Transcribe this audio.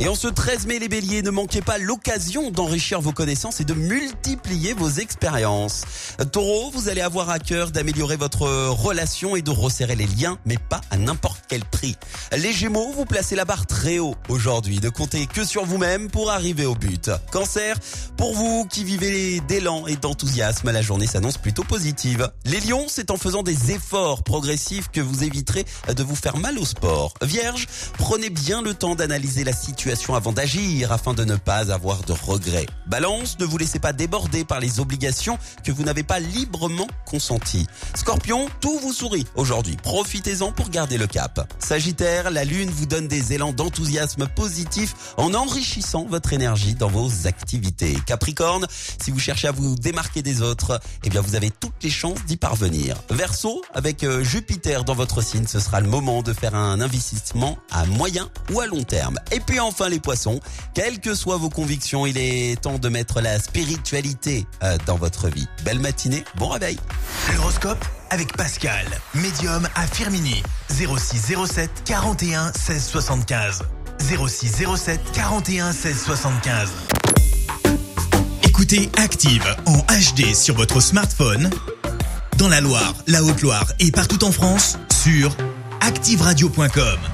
Et en ce 13 mai, les béliers, ne manquez pas l'occasion d'enrichir vos connaissances et de multiplier vos expériences. Taureau, vous allez avoir à cœur d'améliorer votre relation et de resserrer les liens, mais pas à n'importe quel prix. Les gémeaux, vous placez la barre très haut aujourd'hui. Ne comptez que sur vous-même pour arriver au but. Cancer, pour vous qui vivez d'élan et d'enthousiasme, la journée s'annonce plutôt positive. Les lions, c'est en faisant des efforts progressifs que vous éviterez de vous faire mal au sport. Vierge, prenez bien le temps d'analyser la situation avant d'agir afin de ne pas avoir de regrets. Balance, ne vous laissez pas déborder par les obligations que vous n'avez pas librement consenties. Scorpion, tout vous sourit aujourd'hui. Profitez-en pour garder le cap. Sagittaire, la lune vous donne des élans d'enthousiasme positif en enrichissant votre énergie dans vos activités. Capricorne, si vous cherchez à vous démarquer des autres, eh bien vous avez toutes les chances d'y parvenir. Verseau, avec euh, Jupiter dans votre signe, ce sera le moment de faire un investissement à moyen ou à long terme. Et puis en enfin les poissons. Quelles que soient vos convictions, il est temps de mettre la spiritualité euh, dans votre vie. Belle matinée, bon réveil. L'horoscope avec Pascal, médium à Firmini. 0607 41 16 75. 0607 41 16 75. Écoutez Active en HD sur votre smartphone, dans la Loire, la Haute-Loire et partout en France, sur activeradio.com.